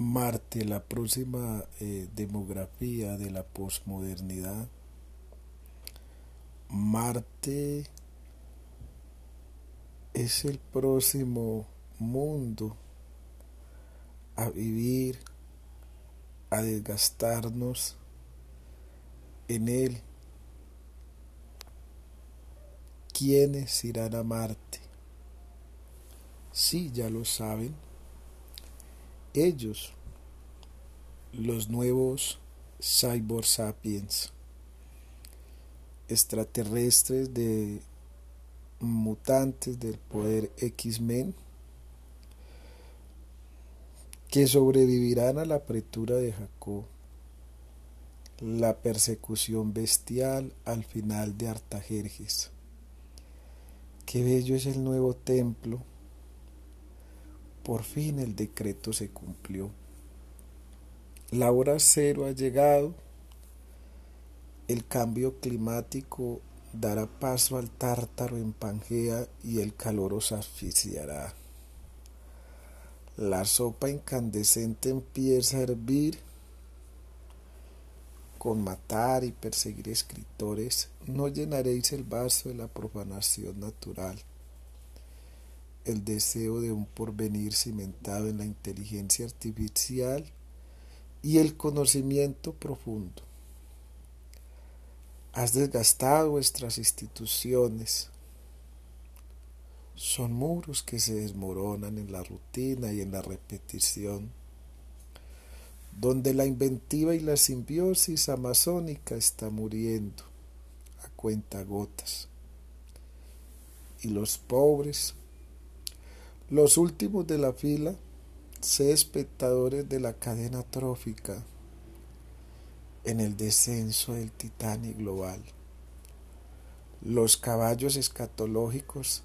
Marte, la próxima eh, demografía de la posmodernidad. Marte es el próximo mundo a vivir, a desgastarnos en él. ¿Quiénes irán a Marte? Sí, ya lo saben ellos, los nuevos cyborg sapiens, extraterrestres de mutantes del poder X-Men, que sobrevivirán a la apretura de Jacob, la persecución bestial al final de Artajerjes. Qué bello es el nuevo templo por fin el decreto se cumplió. La hora cero ha llegado. El cambio climático dará paso al tártaro en Pangea y el calor os asfixiará. La sopa incandescente empieza a hervir. Con matar y perseguir escritores no llenaréis el vaso de la profanación natural el deseo de un porvenir cimentado en la inteligencia artificial y el conocimiento profundo. Has desgastado vuestras instituciones. Son muros que se desmoronan en la rutina y en la repetición, donde la inventiva y la simbiosis amazónica está muriendo a cuenta gotas. Y los pobres los últimos de la fila, sé espectadores de la cadena trófica en el descenso del Titanic global. Los caballos escatológicos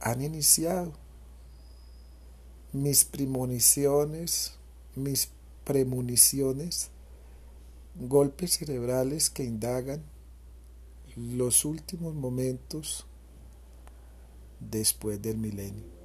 han iniciado. Mis premoniciones, mis premoniciones, golpes cerebrales que indagan los últimos momentos después del milenio.